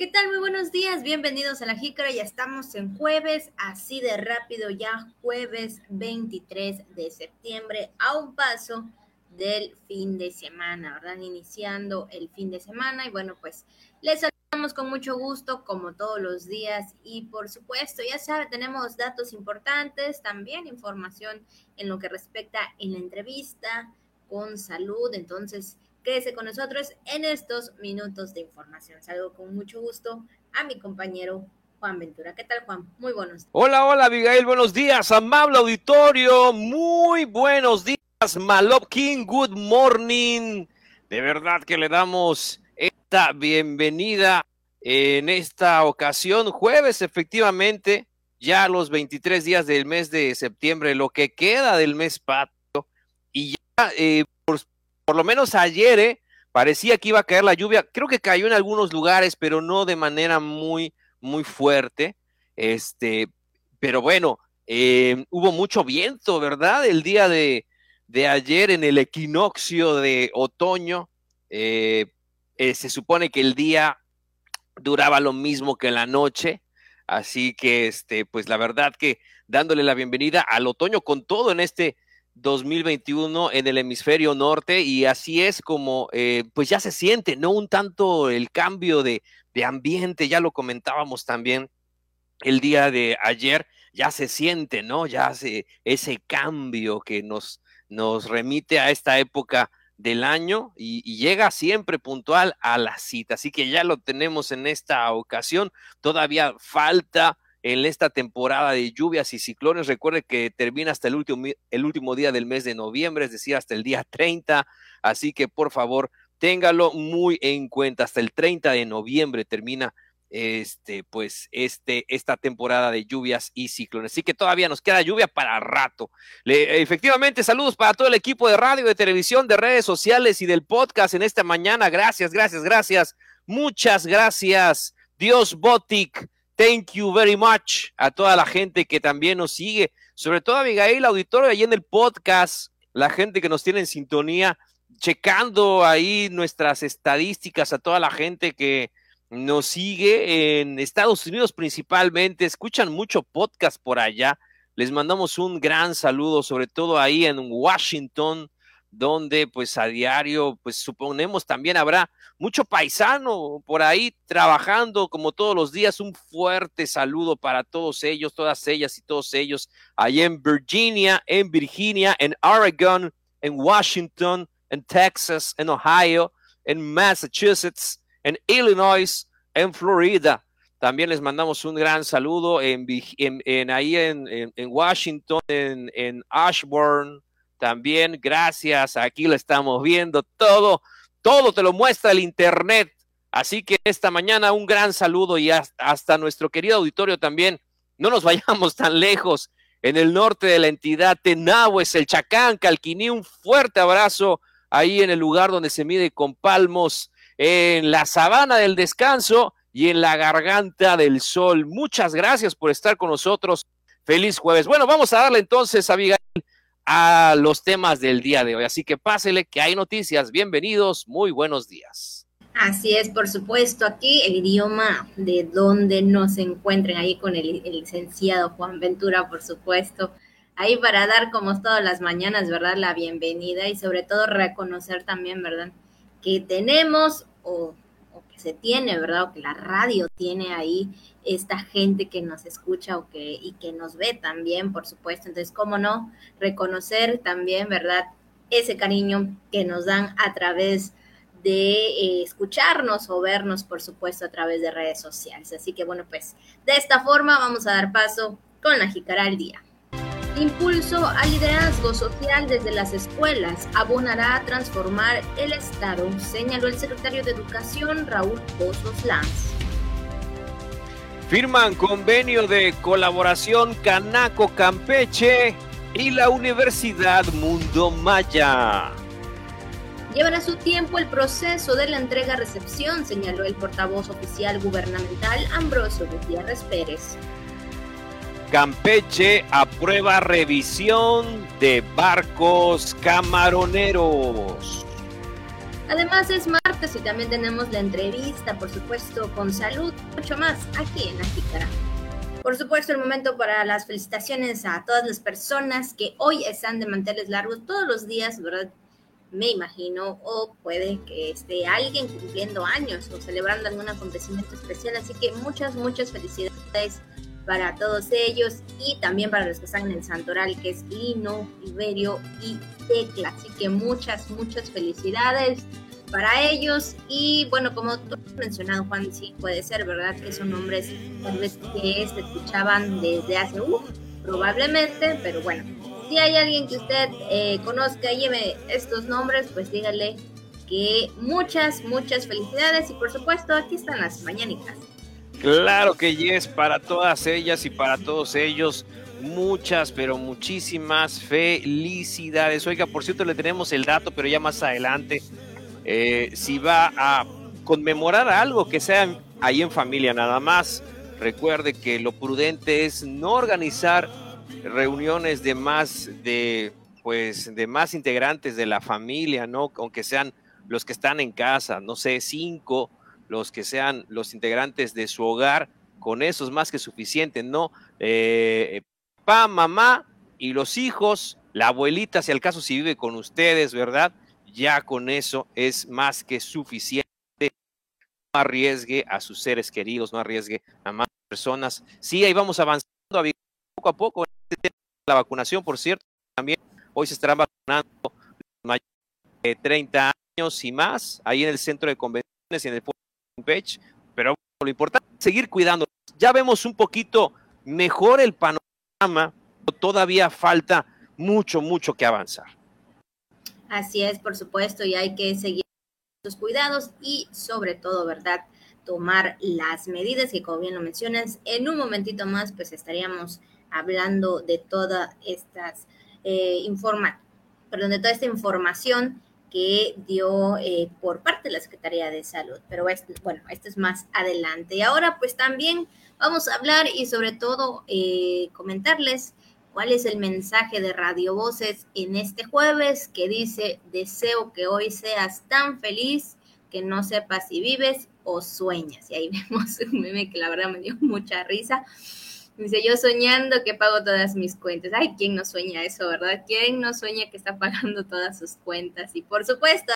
¿Qué tal? Muy buenos días, bienvenidos a la Jícara, ya estamos en jueves, así de rápido ya jueves 23 de septiembre, a un paso del fin de semana, ¿verdad? Iniciando el fin de semana y bueno, pues les saludamos con mucho gusto como todos los días y por supuesto, ya saben, tenemos datos importantes, también información en lo que respecta en la entrevista con salud, entonces Quédese con nosotros en estos minutos de información. Salgo con mucho gusto a mi compañero Juan Ventura. ¿Qué tal, Juan? Muy buenos días. Hola, hola, Abigail. Buenos días, amable auditorio. Muy buenos días, Malopkin. Good morning. De verdad que le damos esta bienvenida en esta ocasión, jueves, efectivamente, ya los 23 días del mes de septiembre, lo que queda del mes patio. Y ya eh, por lo menos ayer, ¿eh? parecía que iba a caer la lluvia. Creo que cayó en algunos lugares, pero no de manera muy, muy fuerte. Este, pero bueno, eh, hubo mucho viento, ¿verdad? El día de, ayer en el equinoccio de otoño. Eh, se supone que el día duraba lo mismo que la noche. Así que, este, pues la verdad que dándole la bienvenida al otoño con todo en este 2021 en el hemisferio norte y así es como eh, pues ya se siente, ¿no? Un tanto el cambio de, de, ambiente, ya lo comentábamos también el día de ayer, ya se siente, ¿no? Ya hace ese cambio que nos, nos remite a esta época del año y, y, llega siempre puntual a la cita. Así que ya lo tenemos en esta ocasión. Todavía falta en esta temporada de lluvias y ciclones. Recuerde que termina hasta el último, el último día del mes de noviembre, es decir, hasta el día 30. Así que por favor, téngalo muy en cuenta. Hasta el 30 de noviembre termina este, pues, este, esta temporada de lluvias y ciclones. Así que todavía nos queda lluvia para rato. Le, efectivamente, saludos para todo el equipo de radio, de televisión, de redes sociales y del podcast en esta mañana. Gracias, gracias, gracias. Muchas gracias. Dios Botic Thank you very much a toda la gente que también nos sigue, sobre todo a Abigail, auditorio, ahí en el podcast, la gente que nos tiene en sintonía, checando ahí nuestras estadísticas, a toda la gente que nos sigue en Estados Unidos principalmente, escuchan mucho podcast por allá. Les mandamos un gran saludo, sobre todo ahí en Washington, donde pues a diario, pues suponemos también habrá mucho paisano por ahí trabajando como todos los días. Un fuerte saludo para todos ellos, todas ellas y todos ellos, allá en Virginia, en Virginia, en Oregon, en Washington, en Texas, en Ohio, en Massachusetts, en Illinois, en Florida. También les mandamos un gran saludo en, en, ahí en, en Washington, en Ashburn, también gracias, aquí lo estamos viendo todo, todo te lo muestra el Internet. Así que esta mañana un gran saludo y hasta, nuestro querido auditorio también. No nos vayamos tan lejos. En el norte de la entidad, Tenahues, el Chacán, Calquiní, un fuerte abrazo ahí en el lugar donde se mide con palmos, en la sabana del descanso y en la garganta del sol. Muchas gracias por estar con nosotros. Feliz jueves. Bueno, vamos a darle entonces, a Abigail, a los temas del día de hoy. Así que pásele que hay noticias. Bienvenidos, muy buenos días. Así es, por supuesto, aquí el idioma de donde nos encuentren, ahí con el, licenciado Juan Ventura, por supuesto, ahí para dar como todas las mañanas, ¿verdad? La bienvenida y sobre todo reconocer también, ¿verdad? Que tenemos o se tiene, ¿verdad? O que la radio tiene ahí esta gente que nos escucha o que, y que nos ve también, por supuesto. Entonces, ¿cómo no? Reconocer también, ¿verdad? Ese cariño que nos dan a través de eh, escucharnos o vernos, por supuesto, a través de redes sociales. Así que, bueno, pues de esta forma vamos a dar paso con la Jicara al Día. Impulso al liderazgo social desde las escuelas abonará a transformar el Estado, señaló el secretario de Educación Raúl Pozos Lanz. Firman convenio de colaboración Canaco Campeche y la Universidad Mundo Maya. Llevará su tiempo el proceso de la entrega-recepción, señaló el portavoz oficial gubernamental Ambrosio Gutiérrez Pérez. Campeche aprueba revisión de barcos camaroneros. Además es martes y también tenemos la entrevista, por supuesto, con salud, mucho más aquí en La Por supuesto, el momento para las felicitaciones a todas las personas que hoy están de manteles largos todos los días, ¿verdad? Me imagino, o puede que esté alguien cumpliendo años o celebrando algún acontecimiento especial. Así que muchas, muchas felicidades para todos ellos y también para los que están en el Santoral, que es Lino, Iberio y Tecla. Así que muchas, muchas felicidades para ellos. Y bueno, como tú has mencionado, Juan, sí puede ser, ¿verdad? Que son nombres tal vez que se escuchaban desde hace, uh, probablemente, pero bueno, si hay alguien que usted eh, conozca y lleve estos nombres, pues dígale que muchas, muchas felicidades y por supuesto aquí están las mañanitas. Claro que yes, para todas ellas y para todos ellos, muchas, pero muchísimas felicidades. Oiga, por cierto, le tenemos el dato, pero ya más adelante eh, si va a conmemorar algo que sea ahí en familia nada más, recuerde que lo prudente es no organizar reuniones de más de pues de más integrantes de la familia, ¿no? Aunque sean los que están en casa, no sé, cinco, los que sean los integrantes de su hogar, con eso es más que suficiente, ¿no? Eh, mamá y los hijos, la abuelita, si al caso si vive con ustedes, ¿verdad? ya con eso es más que suficiente. No arriesgue a sus seres queridos, no arriesgue a más personas. Sí, ahí vamos avanzando poco a poco. Este la vacunación, por cierto, también hoy se estarán vacunando mayores de 30 años y más, ahí en el centro de convenciones y en el Page. Pero lo importante es seguir cuidando. Ya vemos un poquito mejor el panorama, pero todavía falta mucho, mucho que avanzar. Así es, por supuesto, y hay que seguir los cuidados y sobre todo, ¿verdad? Tomar las medidas que como bien lo mencionas, en un momentito más pues estaríamos hablando de todas estas eh, perdón, de toda esta información que dio eh, por parte de la Secretaría de Salud. Pero bueno, esto es más adelante. Y ahora pues también vamos a hablar y sobre todo eh, comentarles cuál es el mensaje de Radio Voces en este jueves que dice, deseo que hoy seas tan feliz que no sepas si vives o sueñas. Y ahí vemos un meme que la verdad me dio mucha risa. Dice, yo soñando que pago todas mis cuentas. Ay, ¿quién no sueña eso, verdad? ¿Quién no sueña que está pagando todas sus cuentas? Y por supuesto,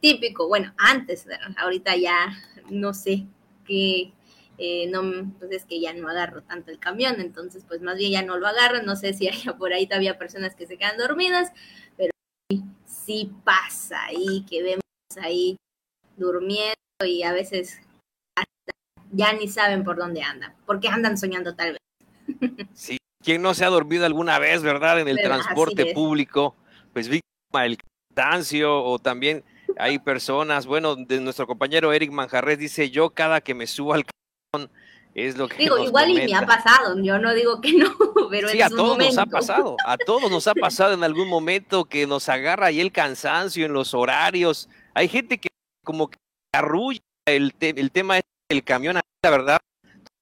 típico, bueno, antes, ahorita ya no sé qué, eh, no, pues es que ya no agarro tanto el camión, entonces pues más bien ya no lo agarro, no sé si hay por ahí todavía personas que se quedan dormidas, pero sí, pasa ahí que vemos ahí durmiendo y a veces ya ni saben por dónde andan, porque andan soñando tal vez. Sí, quien no se ha dormido alguna vez, ¿verdad? En el transporte público, pues víctima del cansancio o también hay personas, bueno, de nuestro compañero Eric Manjarres dice, yo cada que me subo al es lo que digo igual y me ha pasado yo no digo que no pero sí a todos nos ha pasado a todos nos ha pasado en algún momento que nos agarra ahí el cansancio en los horarios hay gente que como que arrulla el, el tema del camión la verdad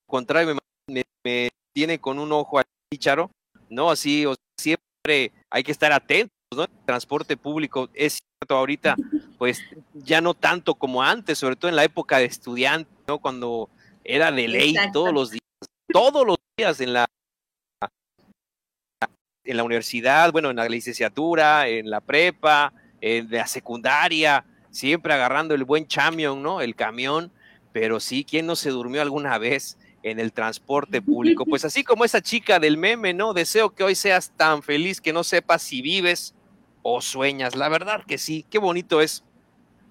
contrario me, tiene con un ojo al charo no así o siempre hay que estar atentos ¿no? El transporte público es cierto ahorita pues ya no tanto como antes sobre todo en la época de estudiante no cuando era de ley todos los días, todos los días en la en la universidad, bueno, en la licenciatura, en la prepa, en la secundaria, siempre agarrando el buen chamión, ¿no? El camión, pero sí, ¿quién no se durmió alguna vez en el transporte público? Pues así como esa chica del meme, ¿no? Deseo que hoy seas tan feliz que no sepas si vives o sueñas. La verdad que sí, qué bonito es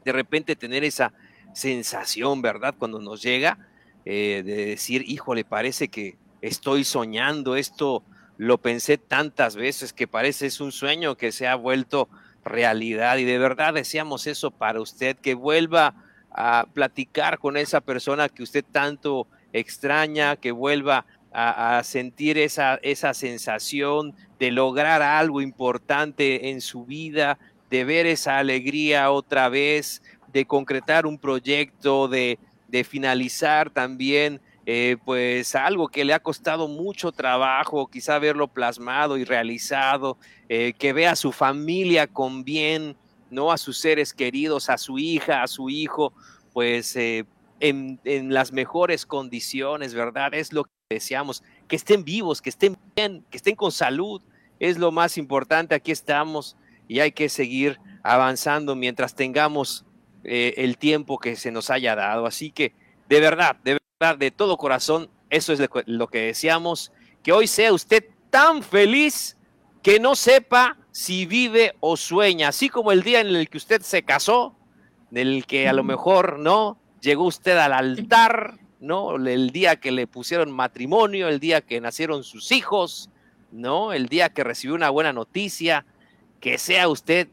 de repente tener esa sensación, ¿verdad? Cuando nos llega eh, de decir, híjole, parece que estoy soñando, esto lo pensé tantas veces que parece es un sueño que se ha vuelto realidad y de verdad deseamos eso para usted, que vuelva a platicar con esa persona que usted tanto extraña, que vuelva a, sentir esa, esa sensación de lograr algo importante en su vida, de ver esa alegría otra vez, de concretar un proyecto, de, de finalizar también eh, pues algo que le ha costado mucho trabajo, quizá verlo plasmado y realizado, eh, que vea a su familia con bien, ¿no? A sus seres queridos, a su hija, a su hijo, pues eh, en, las mejores condiciones, ¿verdad? Es lo que deseamos, que estén vivos, que estén bien, que estén con salud, es lo más importante, aquí estamos y hay que seguir avanzando mientras tengamos eh, el tiempo que se nos haya dado. Así que, de verdad, de verdad, de todo corazón, eso es lo que deseamos, que hoy sea usted tan feliz que no sepa si vive o sueña, así como el día en el que usted se casó, en el que a lo mejor no llegó usted al altar, ¿no? El día que le pusieron matrimonio, el día que nacieron sus hijos, ¿no? El día que recibió una buena noticia, que sea usted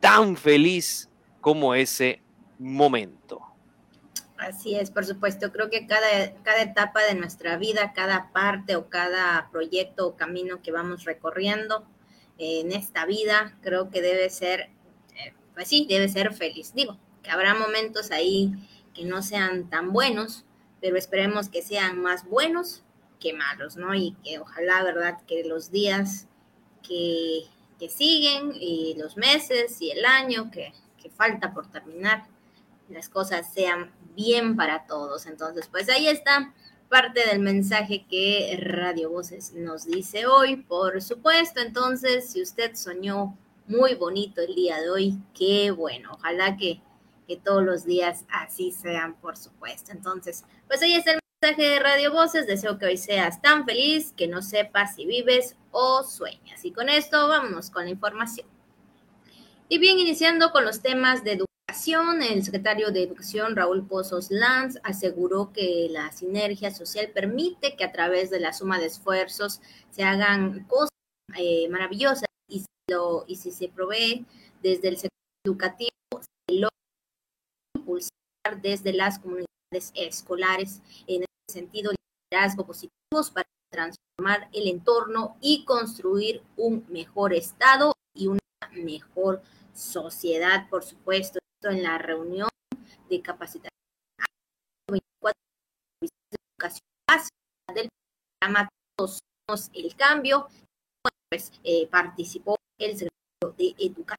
tan feliz como ese momento. Así es, por supuesto. Creo que cada, cada etapa de nuestra vida, cada parte o cada proyecto o camino que vamos recorriendo en esta vida, creo que debe ser, eh, pues sí, debe ser feliz. Digo, que habrá momentos ahí que no sean tan buenos, pero esperemos que sean más buenos que malos, ¿no? Y que ojalá, ¿verdad? Que los días que, que siguen y los meses y el año que, que falta por terminar, las cosas sean bien para todos. Entonces, pues ahí está parte del mensaje que Radio Voces nos dice hoy, por supuesto. Entonces, si usted soñó muy bonito el día de hoy, qué bueno. Ojalá que, que todos los días así sean, por supuesto. Entonces, pues ahí está el mensaje de Radio Voces. Deseo que hoy seas tan feliz que no sepas si vives o sueñas. Y con esto, vámonos con la información. Y bien, iniciando con los temas de educación, el secretario de Educación, Raúl Pozos Lanz, aseguró que la sinergia social permite que a través de la suma de esfuerzos se hagan cosas eh, maravillosas y si, lo, y si se provee desde el sector educativo, se logra impulsar desde las comunidades escolares. En ese sentido liderazgo positivos para transformar el entorno y construir un mejor estado y una mejor sociedad, por supuesto, en la reunión de capacitación 24 de educación básica del programa Todos el Cambio, pues eh, participó el secretario de Educación.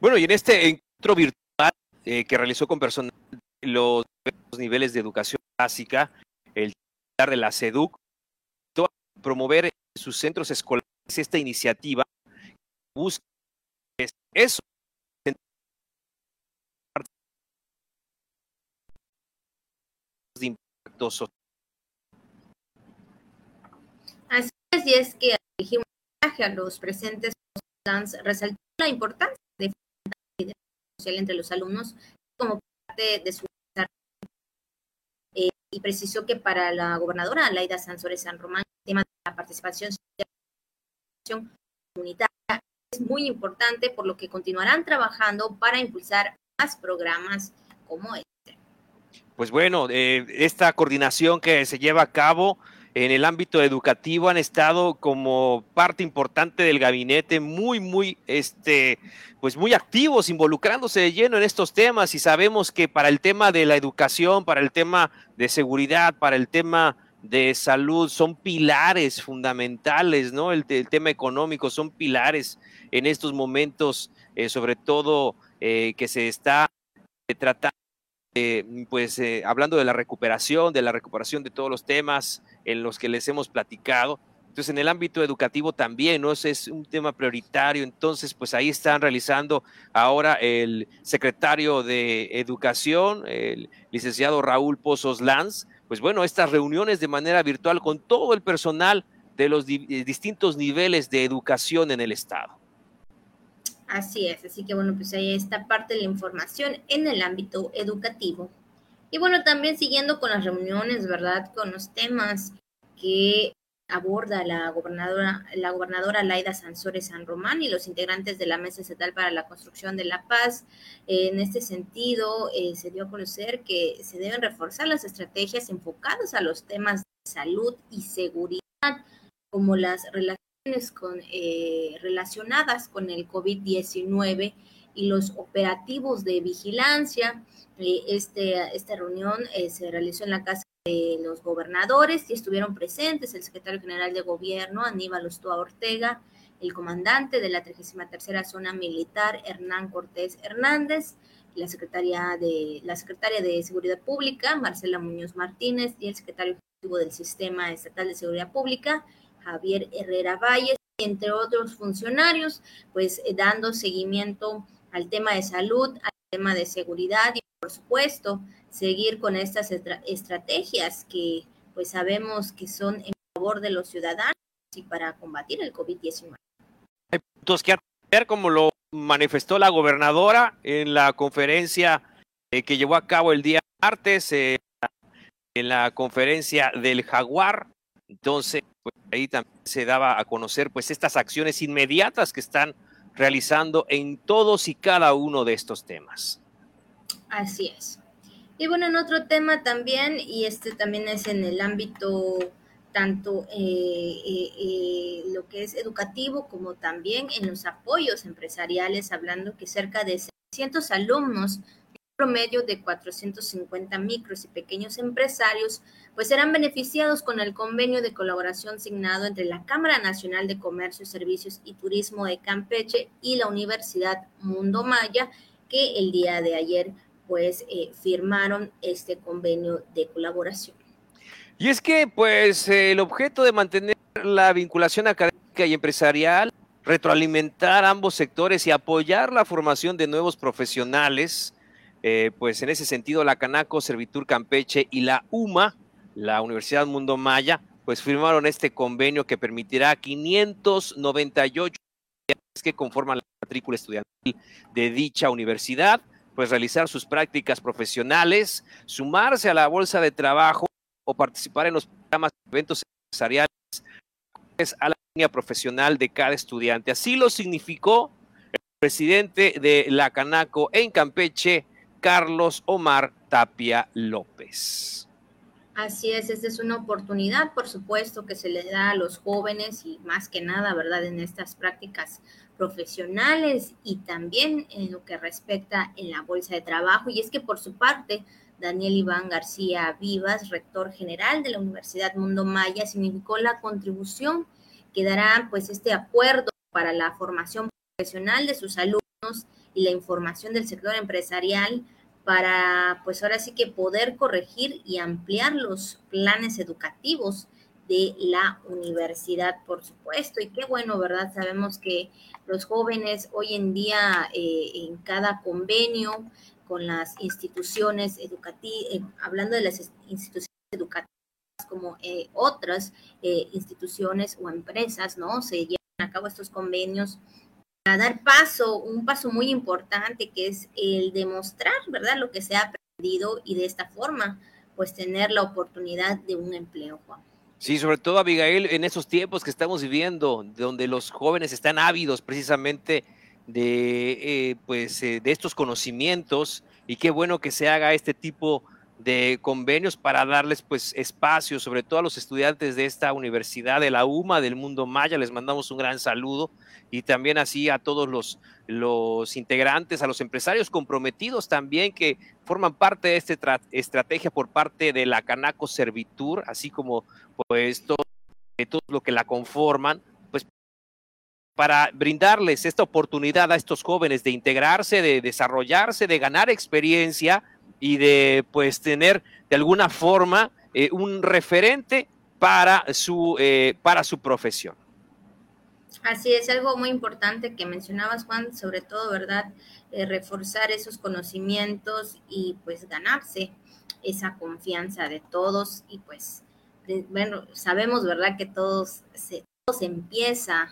Bueno, y en este encuentro virtual eh, que realizó con personas de los niveles de educación básica, el titular de la SEDUC, promover en sus centros escolares esta iniciativa busca eso Así es, y es que dijimos a los presentes resaltó la importancia de la social entre los alumnos como parte de su eh, y precisó que para la gobernadora Laida Sansores San Román el tema de la participación social comunitaria es muy importante, por lo que continuarán trabajando para impulsar más programas como este. Pues bueno, eh, esta coordinación que se lleva a cabo en el ámbito educativo han estado como parte importante del gabinete muy, muy, este, pues muy activos, involucrándose de lleno en estos temas y sabemos que para el tema de la educación, para el tema de seguridad, para el tema de salud son pilares fundamentales, ¿no? El, tema económico son pilares en estos momentos, eh, sobre todo eh, que se está eh, tratando, pues hablando de la recuperación, de la recuperación de todos los temas en los que les hemos platicado. Entonces, en el ámbito educativo también, ¿no? Es un tema prioritario. Entonces, pues ahí están realizando ahora el secretario de Educación, el licenciado Raúl Pozos Lanz, pues bueno, estas reuniones de manera virtual con todo el personal de los eh, distintos niveles de educación en el Estado. Así es, así que bueno, pues ahí está parte de la información en el ámbito educativo. Y bueno, también siguiendo con las reuniones, ¿verdad? Con los temas que aborda la gobernadora, la gobernadora Laida Sansores San Román y los integrantes de la Mesa Estatal para la Construcción de la Paz. En este sentido, eh, se dio a conocer que se deben reforzar las estrategias enfocadas a los temas de salud y seguridad, como las relaciones con, eh, relacionadas con el COVID-19 y los operativos de vigilancia. Eh, este, esta reunión se realizó en la Casa de los gobernadores y estuvieron presentes el secretario general de gobierno Aníbal Ostoa Ortega, el comandante de la 33 Zona Militar, Hernán Cortés Hernández, la secretaria de la secretaria de Seguridad Pública, Marcela Muñoz Martínez, y el secretario ejecutivo del Sistema Estatal de Seguridad Pública, Javier Herrera Valles, entre otros funcionarios, pues eh, dando seguimiento al tema de salud, al tema de seguridad y por supuesto seguir con estas estrategias que pues sabemos que son en favor de los ciudadanos y para combatir el COVID-19. Hay puntos que hacer, como lo manifestó la gobernadora en la conferencia eh, que llevó a cabo el día martes, eh, en la conferencia del Jaguar. Entonces, pues, ahí también se daba a conocer pues estas acciones inmediatas que están realizando en todos y cada uno de estos temas. Así es. Y bueno, en otro tema también, y este también es en el ámbito tanto eh, eh, eh, lo que es educativo como también en los apoyos empresariales, hablando que cerca de 600 alumnos promedio de 450 micros y pequeños empresarios, pues serán beneficiados con el convenio de colaboración signado entre la Cámara Nacional de Comercio, Servicios y Turismo de Campeche y la Universidad Mundo Maya, que el día de ayer pues eh, firmaron este convenio de colaboración. Y es que pues el objeto de mantener la vinculación académica y empresarial, retroalimentar ambos sectores y apoyar la formación de nuevos profesionales, eh, pues en ese sentido la Canaco, Servitur Campeche y la UMA, la Universidad Mundo Maya, pues firmaron este convenio que permitirá a 598 que conforman la matrícula estudiantil de dicha universidad, pues realizar sus prácticas profesionales, sumarse a la bolsa de trabajo o participar en los programas de eventos empresariales a la línea profesional de cada estudiante. Así lo significó el presidente de la Canaco en Campeche, Carlos Omar Tapia López. Así es, esta es una oportunidad, por supuesto, que se le da a los jóvenes y más que nada, ¿verdad?, en estas prácticas profesionales y también en lo que respecta en la bolsa de trabajo. Y es que por su parte, Daniel Iván García Vivas, rector general de la Universidad Mundo Maya, significó la contribución que dará pues este acuerdo para la formación profesional de sus alumnos y la información del sector empresarial para, pues ahora sí que poder corregir y ampliar los planes educativos de la universidad, por supuesto. Y qué bueno, ¿verdad? Sabemos que los jóvenes hoy en día eh, en cada convenio con las instituciones educativas, eh, hablando de las instituciones educativas como eh, otras instituciones o empresas, ¿no? Se llevan a cabo estos convenios a dar paso, un paso muy importante que es el demostrar, ¿verdad?, lo que se ha aprendido y de esta forma, pues tener la oportunidad de un empleo, Juan. Sí, sobre todo Abigail, en esos tiempos que estamos viviendo, donde los jóvenes están ávidos precisamente de, eh, pues, eh, de estos conocimientos, y qué bueno que se haga este tipo de convenios para darles pues espacio, sobre todo a los estudiantes de esta universidad de la UMA, del Mundo Maya, les mandamos un gran saludo y también así a todos los, los integrantes, a los empresarios comprometidos también que forman parte de esta estrategia por parte de la Canaco Servitur, así como pues todo, todo lo que la conforman, pues para brindarles esta oportunidad a estos jóvenes de integrarse, de desarrollarse, de ganar experiencia y de pues tener de alguna forma eh, un referente para su, eh, para su profesión. Así es, algo muy importante que mencionabas, Juan, sobre todo, ¿verdad? Eh, reforzar esos conocimientos y pues ganarse esa confianza de todos y pues, bueno, sabemos, ¿verdad? Que todos se, todo se empieza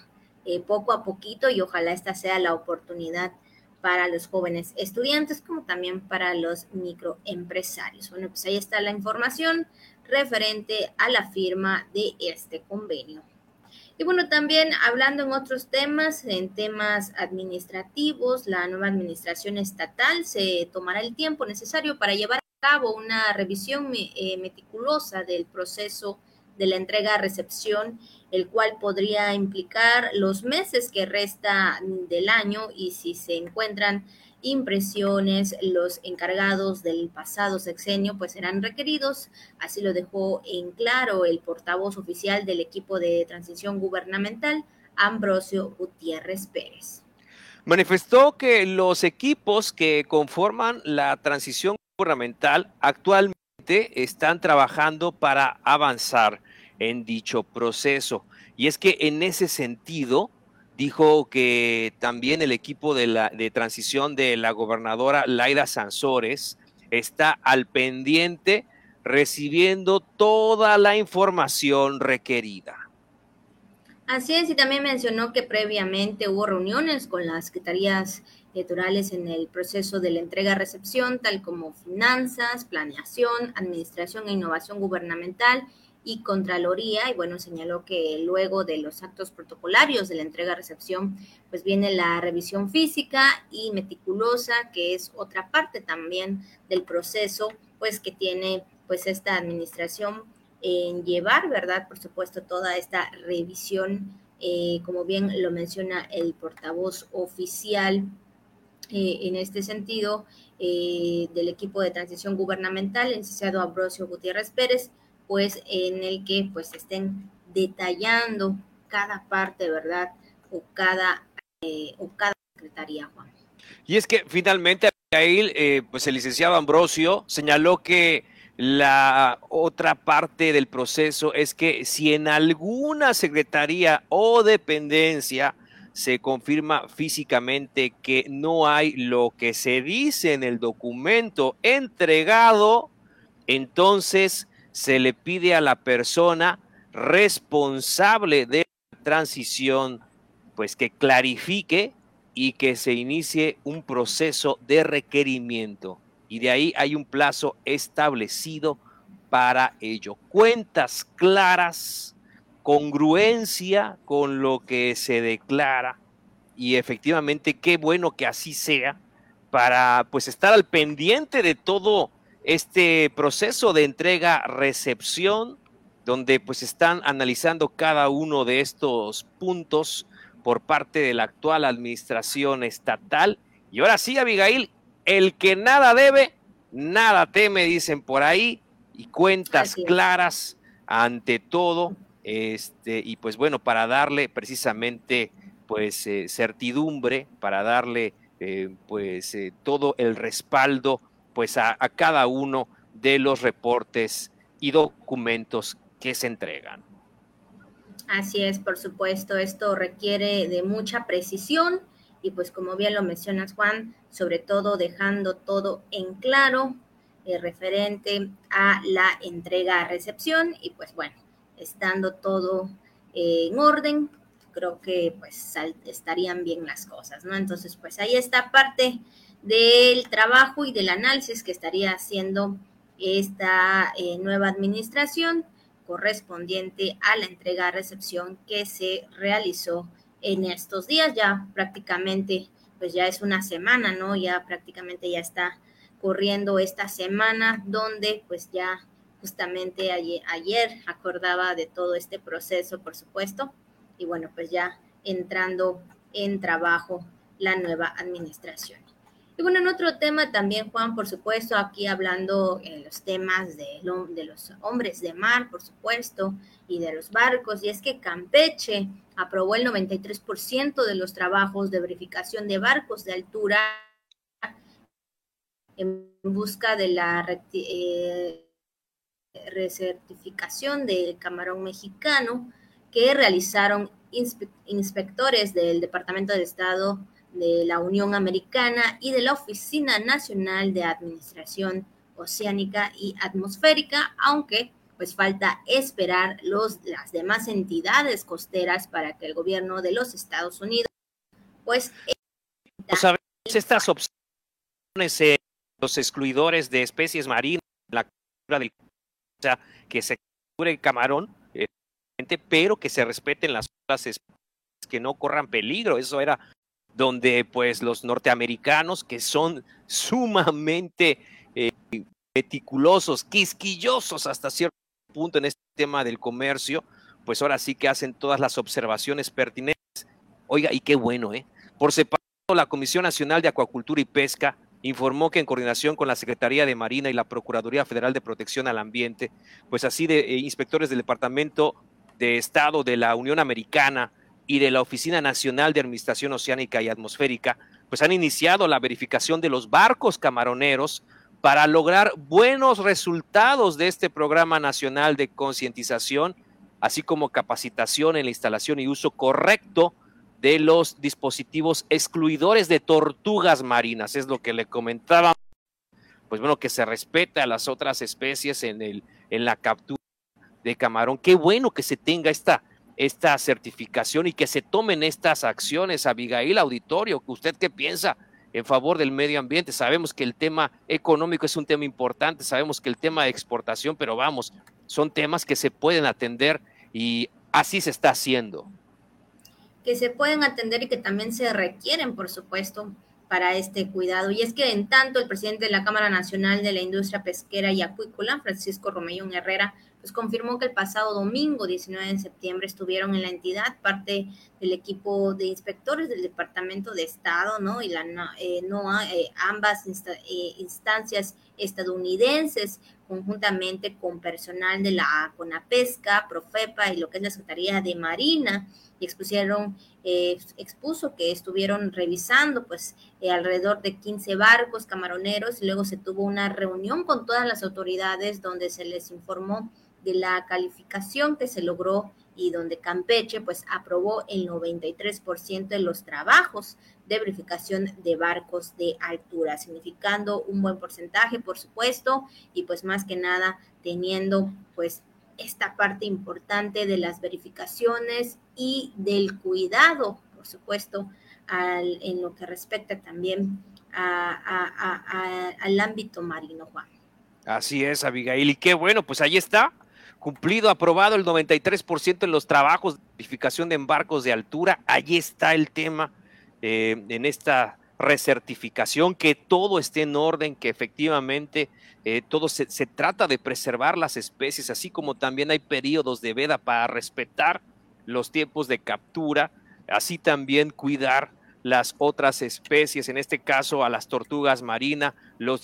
poco a poquito y ojalá esta sea la oportunidad para los jóvenes estudiantes como también para los microempresarios. Bueno, pues ahí está la información referente a la firma de este convenio. Y bueno, también hablando en otros temas, en temas administrativos, la nueva administración estatal se tomará el tiempo necesario para llevar a cabo una revisión eh, meticulosa del proceso de la entrega-recepción, el cual podría implicar los meses que resta del año y si se encuentran impresiones, los encargados del pasado sexenio pues serán requeridos, así lo dejó en claro el portavoz oficial del equipo de transición gubernamental, Ambrosio Gutiérrez Pérez. Manifestó que los equipos que conforman la transición gubernamental actualmente están trabajando para avanzar en dicho proceso. Y es que en ese sentido, dijo que también el equipo de, la, de transición de la gobernadora Laida Sansores está al pendiente recibiendo toda la información requerida. Así es, y también mencionó que previamente hubo reuniones con las secretarías electorales en el proceso de la entrega-recepción, tal como finanzas, planeación, administración e innovación gubernamental y Contraloría. Y bueno, señaló que luego de los actos protocolarios de la entrega-recepción, pues viene la revisión física y meticulosa, que es otra parte también del proceso, pues que tiene pues esta administración en llevar, ¿verdad? Por supuesto, toda esta revisión, eh, como bien lo menciona el portavoz oficial eh, en este sentido eh, del equipo de transición gubernamental, el licenciado Ambrosio Gutiérrez Pérez, pues en el que pues estén detallando cada parte, ¿verdad? O cada, o cada secretaría, Juan. Y es que finalmente, pues el licenciado Ambrosio señaló que la otra parte del proceso es que si en alguna secretaría o dependencia se confirma físicamente que no hay lo que se dice en el documento entregado, entonces se le pide a la persona responsable de la transición, pues que clarifique y que se inicie un proceso de requerimiento y de ahí hay un plazo establecido para ello. Cuentas claras, congruencia con lo que se declara y efectivamente qué bueno que así sea para pues estar al pendiente de todo este proceso de entrega recepción donde pues están analizando cada uno de estos puntos por parte de la actual administración estatal y ahora sí Abigail el que nada debe, nada teme, dicen por ahí, y cuentas claras ante todo. Este, y pues bueno, para darle precisamente pues eh, certidumbre, para darle eh, pues eh, todo el respaldo pues a, cada uno de los reportes y documentos que se entregan. Así es, por supuesto, esto requiere de mucha precisión y pues como bien lo mencionas Juan, sobre todo dejando todo en claro eh, referente a la entrega-recepción y pues bueno, estando todo eh, en orden, creo que pues estarían bien las cosas, ¿no? Entonces pues ahí está parte del trabajo y del análisis que estaría haciendo esta eh, nueva administración correspondiente a la entrega-recepción que se realizó en estos días, ya prácticamente, pues ya es una semana, ¿no? Ya prácticamente ya está corriendo esta semana donde pues ya justamente ayer, ayer acordaba de todo este proceso, por supuesto, y bueno, pues ya entrando en trabajo la nueva administración. Y bueno, en otro tema también, Juan, por supuesto, aquí hablando en los temas de, de los hombres de mar, por supuesto, y de los barcos, y es que Campeche aprobó el 93% de los trabajos de verificación de barcos de altura en busca de la eh, recertificación del camarón mexicano que realizaron inspectores del Departamento de Estado de la Unión Americana y de la Oficina Nacional de Administración Oceánica y Atmosférica, aunque pues falta esperar los, las demás entidades costeras para que el gobierno de los Estados Unidos pues... pues estas opciones, eh, los excluidores de especies marinas, la cultura del que se capture el camarón, eh, pero que se respeten las otras especies que no corran peligro. Eso era donde pues los norteamericanos que son sumamente eh, meticulosos, quisquillosos hasta cierto punto en este tema del comercio, pues ahora sí que hacen todas las observaciones pertinentes. Oiga, y qué bueno, ¿eh? Por separado, la Comisión Nacional de Acuacultura y Pesca informó que en coordinación con la Secretaría de Marina y la Procuraduría Federal de Protección al Ambiente, pues así de eh, inspectores del Departamento de Estado de la Unión Americana y de la Oficina Nacional de Administración Oceánica y Atmosférica, pues han iniciado la verificación de los barcos camaroneros para lograr buenos resultados de este programa nacional de concientización, así como capacitación en la instalación y uso correcto de los dispositivos excluidores de tortugas marinas. Es lo que le comentaba, pues bueno, que se respeta a las otras especies en, el, en la captura de camarón. Qué bueno que se tenga esta, esta certificación y que se tomen estas acciones. Abigail Auditorio, ¿usted qué piensa? en favor del medio ambiente. Sabemos que el tema económico es un tema importante, sabemos que el tema de exportación, pero vamos, son temas que se pueden atender y así se está haciendo. Que se pueden atender y que también se requieren, por supuesto, para este cuidado. Y es que en tanto el presidente de la Cámara Nacional de la Industria Pesquera y Acuícola, Francisco Romellón Herrera, pues confirmó que el pasado domingo 19 de septiembre estuvieron en la entidad parte del equipo de inspectores del Departamento de Estado, ¿no? Y la eh, NOAA, eh, ambas eh, instancias estadounidenses, conjuntamente con personal de la CONAPESCA, Profepa y lo que es la Secretaría de Marina, y expusieron, expuso que estuvieron revisando pues alrededor de 15 barcos camaroneros y luego se tuvo una reunión con todas las autoridades donde se les informó de la calificación que se logró y donde Campeche pues aprobó el 93% de los trabajos de verificación de barcos de altura, significando un buen porcentaje, por supuesto, y pues más que nada teniendo pues esta parte importante de las verificaciones y del cuidado, por supuesto, al, en lo que respecta también al ámbito marino, Juan. Así es, Abigail, y qué bueno, pues ahí está cumplido, aprobado el 93% en los trabajos de verificación de embarcos de altura. Allí está el tema eh, en esta recertificación, que todo esté en orden, que efectivamente eh, todo se, se, trata de preservar las especies, así como también hay periodos de veda para respetar los tiempos de captura, así también cuidar las otras especies, en este caso a las tortugas marinas, los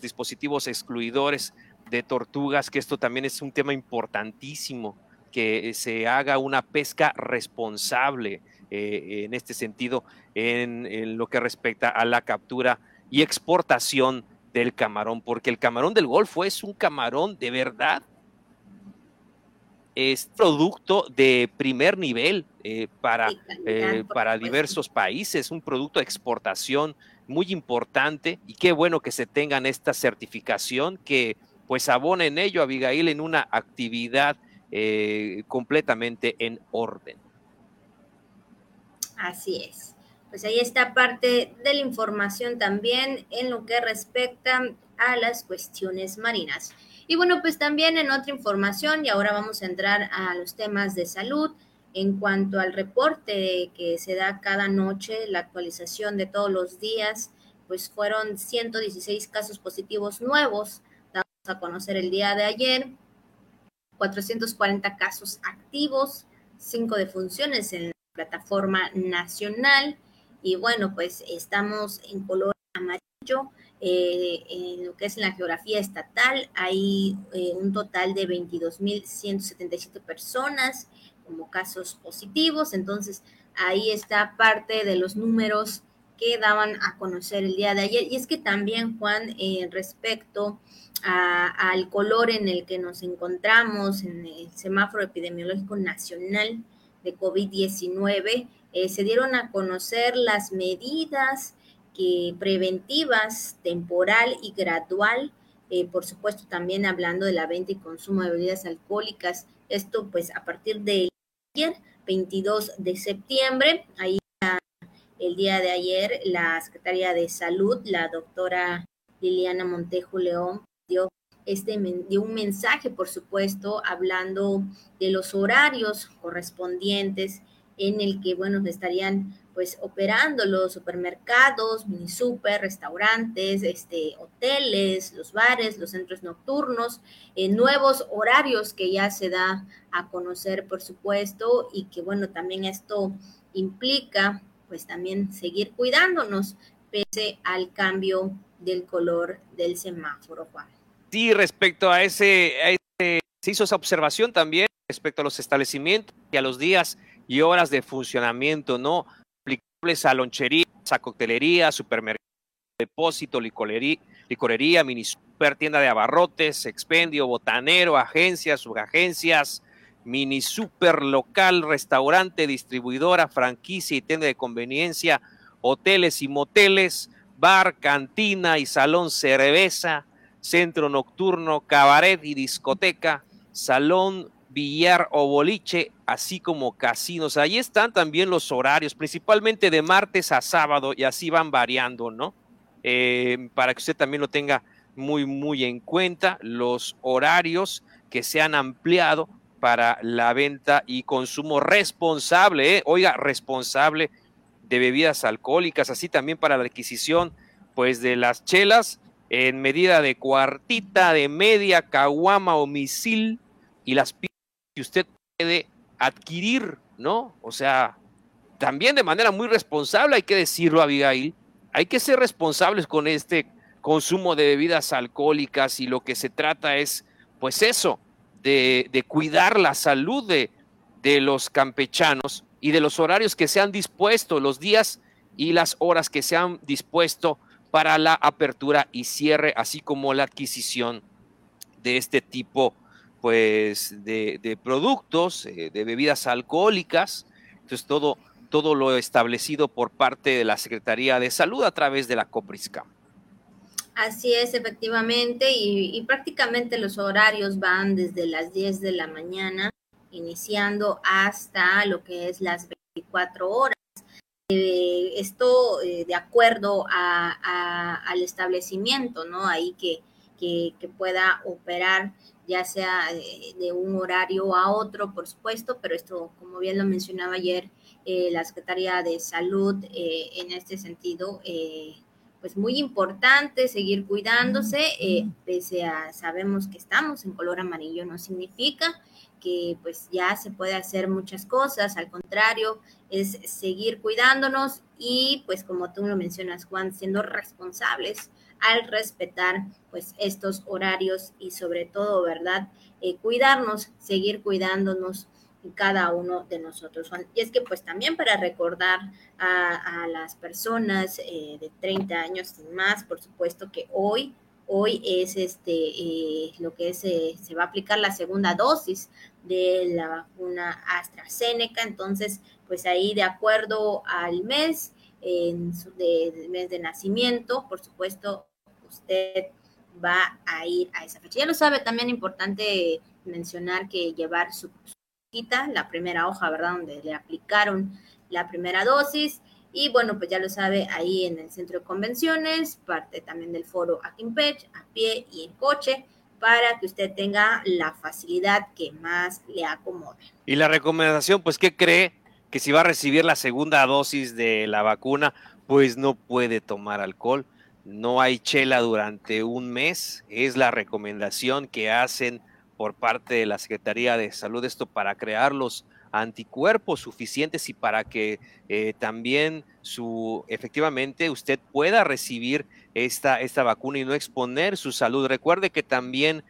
dispositivos excluidores de tortugas, que esto también es un tema importantísimo, que se haga una pesca responsable eh, en este sentido, en, lo que respecta a la captura y exportación del camarón, porque el camarón del Golfo es un camarón de verdad, es producto de primer nivel eh, para, eh, para diversos países, un producto de exportación muy importante y qué bueno que se tengan esta certificación que pues abona en ello, Abigail, en una actividad eh, completamente en orden. Así es. Pues ahí está parte de la información también en lo que respecta a las cuestiones marinas. Y bueno, pues también en otra información, y ahora vamos a entrar a los temas de salud, en cuanto al reporte que se da cada noche, la actualización de todos los días, pues fueron 116 casos positivos nuevos a conocer el día de ayer, 440 casos activos, 5 defunciones en la plataforma nacional y bueno, pues estamos en color amarillo. Eh, en lo que es la geografía estatal hay eh, un total de 22.177 personas como casos positivos, entonces ahí está parte de los números que daban a conocer el día de ayer. Y es que también, Juan, eh, respecto al color en el que nos encontramos en el semáforo epidemiológico nacional de COVID-19, eh, se dieron a conocer las medidas que preventivas, temporal y gradual, eh, por supuesto también hablando de la venta y consumo de bebidas alcohólicas, esto pues a partir del ayer, 22 de septiembre, ahí el día de ayer la Secretaría de Salud, la doctora Liliana Montejo León, dio, este, dio un mensaje, por supuesto, hablando de los horarios correspondientes en el que, bueno, estarían pues operando los supermercados, mini super, restaurantes, este, hoteles, los bares, los centros nocturnos, eh, nuevos horarios que ya se da a conocer, por supuesto, y que bueno, también esto implica pues también seguir cuidándonos pese al cambio del color del semáforo, Juan. Sí, respecto a ese, se hizo esa observación también respecto a los establecimientos y a los días y horas de funcionamiento, ¿no? Aplicables a loncherías, a coctelería, supermercado, depósito, licorería, licorería, mini super, tienda de abarrotes, expendio, botanero, agencias, subagencias, mini super local, restaurante, distribuidora, franquicia y tienda de conveniencia, hoteles y moteles, bar, cantina y salón cerveza, centro nocturno, cabaret y discoteca, salón, billar o boliche, así como casinos. Ahí están también los horarios, principalmente de martes a sábado y así van variando, ¿no? Eh, para que usted también lo tenga muy, muy en cuenta, los horarios que se han ampliado para la venta y consumo responsable, ¿eh? oiga, responsable de bebidas alcohólicas, así también para la adquisición, pues, de las chelas en medida de cuartita, de media, caguama o misil, y las que usted puede adquirir, ¿no? O sea, también de manera muy responsable, hay que decirlo, Abigail, hay que ser responsables con este consumo de bebidas alcohólicas y lo que se trata es, pues eso, de, de cuidar la salud de, de los campechanos y de los horarios que se han dispuesto, los días y las horas que se han dispuesto para la apertura y cierre, así como la adquisición de este tipo pues, de, productos, eh, de bebidas alcohólicas. Entonces, todo, todo lo establecido por parte de la Secretaría de Salud a través de la COPRISCAM. Así es, efectivamente, y, prácticamente los horarios van desde las 10 de la mañana, iniciando hasta lo que es las 24 horas. Eh, esto eh, de acuerdo al establecimiento, ¿no? Ahí que, que, pueda operar ya sea de, un horario a otro, por supuesto, pero esto, como bien lo mencionaba ayer eh, la Secretaría de Salud, en este sentido, pues muy importante seguir cuidándose, pese a sabemos que estamos en color amarillo, no significa que pues ya se puede hacer muchas cosas, al contrario, es seguir cuidándonos y pues como tú lo mencionas, Juan, siendo responsables al respetar pues estos horarios y sobre todo, ¿verdad? Eh, cuidarnos, seguir cuidándonos cada uno de nosotros. Y es que pues también para recordar a, las personas eh, de 30 años y más, por supuesto que hoy Hoy es este eh, lo que es, eh, se va a aplicar la segunda dosis de la vacuna AstraZeneca. Entonces, pues ahí de acuerdo al mes, en su, de, mes de nacimiento, por supuesto, usted va a ir a esa fecha. Ya lo sabe, también importante mencionar que llevar su, su la primera hoja, ¿verdad? Donde le aplicaron la primera dosis y bueno, pues ya lo sabe, ahí en el centro de convenciones, parte también del foro Aquimpech, a pie y en coche, para que usted tenga la facilidad que más le acomode. Y la recomendación, pues, ¿qué cree? Que si va a recibir la segunda dosis de la vacuna, pues no puede tomar alcohol. No hay chela durante un mes. Es la recomendación que hacen por parte de la Secretaría de Salud esto para crear los anticuerpos suficientes y para que eh, también su efectivamente usted pueda recibir esta, esta vacuna y no exponer su salud. Recuerde que también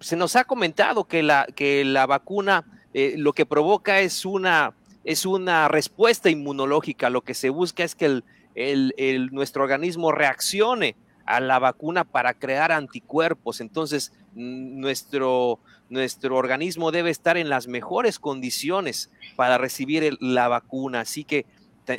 se nos ha comentado que la, que la vacuna eh, lo que provoca es una, es una respuesta inmunológica. Lo que se busca es que el, el, nuestro organismo reaccione a la vacuna para crear anticuerpos. Entonces, nuestro, nuestro organismo debe estar en las mejores condiciones para recibir la vacuna. Así que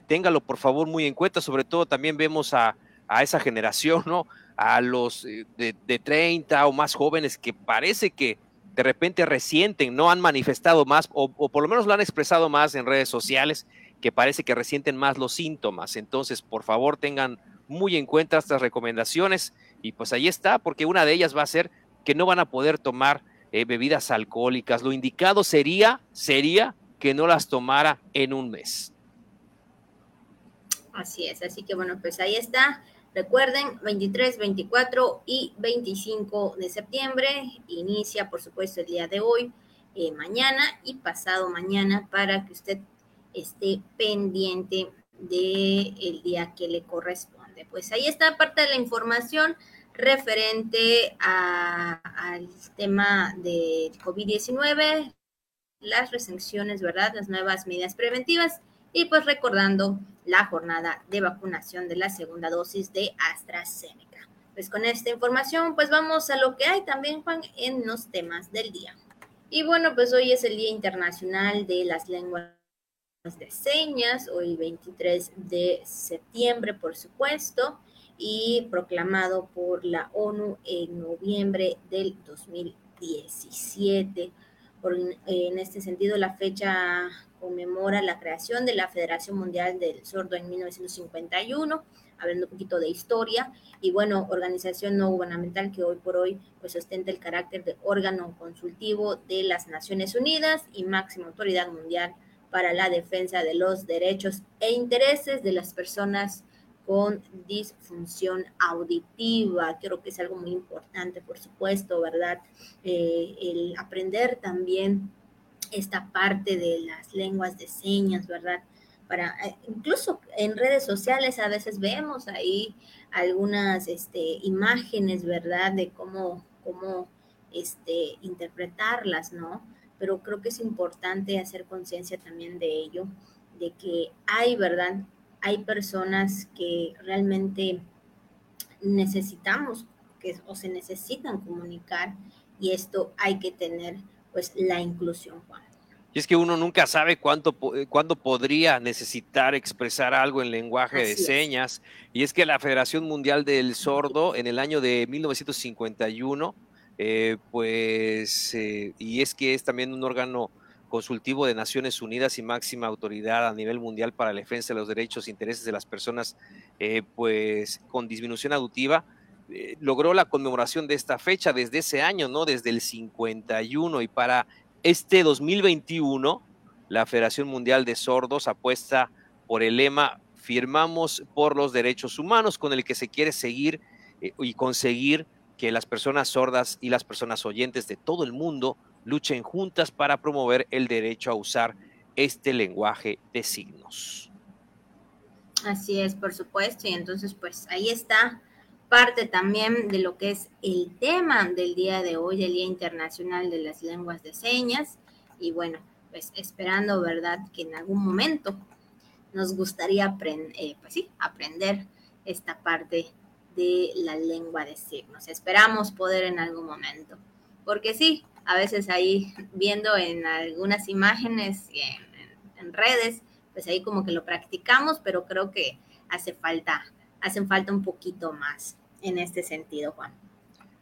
téngalo por favor muy en cuenta. Sobre todo también vemos a, esa generación, ¿no? A los eh, de, 30 o más jóvenes que parece que de repente resienten, no han manifestado más o, o por lo menos lo han expresado más en redes sociales, que parece que resienten más los síntomas. Entonces, por favor, tengan muy en cuenta estas recomendaciones y pues ahí está, porque una de ellas va a ser que no van a poder tomar eh, bebidas alcohólicas. Lo indicado sería, sería que no las tomara en un mes. Así es, así que bueno, pues ahí está. Recuerden, 23, 24 y 25 de septiembre inicia, por supuesto, el día de hoy, eh, mañana y pasado mañana para que usted esté pendiente del el día que le corresponde. Pues ahí está parte de la información referente al tema de COVID-19, las restricciones, ¿verdad? Las nuevas medidas preventivas y pues recordando la jornada de vacunación de la segunda dosis de AstraZeneca. Pues con esta información, pues vamos a lo que hay también, Juan, en los temas del día. Y bueno, pues hoy es el Día Internacional de las Lenguas de Señas, hoy 23 de septiembre, por supuesto, y proclamado por la ONU en noviembre del 2017. en este sentido, la fecha conmemora la creación de la Federación Mundial del Sordo en 1951, hablando un poquito de historia, y bueno, organización no gubernamental que hoy por hoy pues ostenta el carácter de órgano consultivo de las Naciones Unidas y máxima autoridad mundial para la defensa de los derechos e intereses de las personas con disfunción auditiva. Creo que es algo muy importante, por supuesto, ¿verdad? Eh, el aprender también esta parte de las lenguas de señas, ¿verdad? Para, eh, incluso en redes sociales a veces vemos ahí algunas este, imágenes, ¿verdad? De cómo, cómo este, interpretarlas, ¿no? Pero creo que es importante hacer conciencia también de ello, de que hay, ¿verdad? Hay personas que realmente necesitamos que, o se necesitan comunicar y esto hay que tener pues la inclusión, Juan. Y es que uno nunca sabe cuánto, eh, cuándo podría necesitar expresar algo en lenguaje de señas. Y es que la Federación Mundial del Sordo en el año de 1951, eh, pues, eh, y es que es también un órgano consultivo de Naciones Unidas y máxima autoridad a nivel mundial para la defensa de los derechos e intereses de las personas, pues, con disminución auditiva, logró la conmemoración de esta fecha desde ese año, ¿no? Desde el 51 y para este 2021 la Federación Mundial de Sordos apuesta por el lema Firmamos por los derechos humanos con el que se quiere seguir eh, y conseguir que las personas sordas y las personas oyentes de todo el mundo luchen juntas para promover el derecho a usar este lenguaje de signos. Así es, por supuesto, y entonces pues ahí está parte también de lo que es el tema del día de hoy, el Día Internacional de las Lenguas de Señas. Y bueno, pues esperando, ¿verdad?, que en algún momento nos gustaría eh, pues sí, aprender esta parte de la lengua de signos. Esperamos poder en algún momento. Porque sí, a veces ahí viendo en algunas imágenes y en redes, pues ahí como que lo practicamos, pero creo que hace falta hacen falta un poquito más en este sentido, Juan.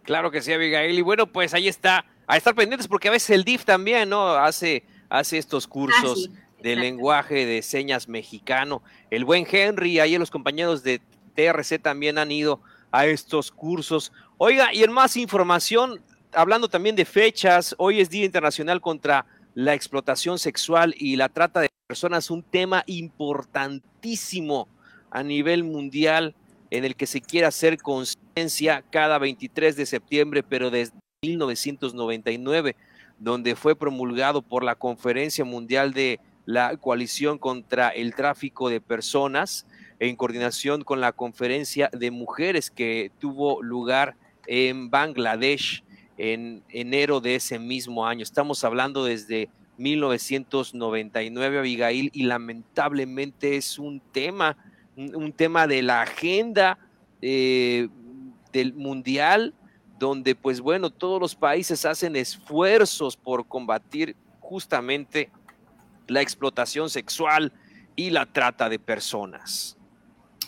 Claro que sí, Abigail. Y bueno, pues ahí está, a estar pendientes porque a veces el DIF también, ¿no? Hace, hace estos cursos ah, de lenguaje de señas mexicano. El buen Henry, ahí los compañeros de TRC también han ido a estos cursos. Oiga, y en más información, hablando también de fechas, hoy es Día Internacional contra la Explotación Sexual y la Trata de Personas, un tema importantísimo a nivel mundial en el que se quiere hacer conciencia cada 23 de septiembre, pero desde 1999, donde fue promulgado por la Conferencia Mundial de la Coalición contra el Tráfico de Personas, en coordinación con la Conferencia de Mujeres que tuvo lugar en Bangladesh en enero de ese mismo año. Estamos hablando desde 1999, Abigail, y lamentablemente es un tema un tema de la agenda eh, del mundial, donde pues bueno, todos los países hacen esfuerzos por combatir justamente la explotación sexual y la trata de personas.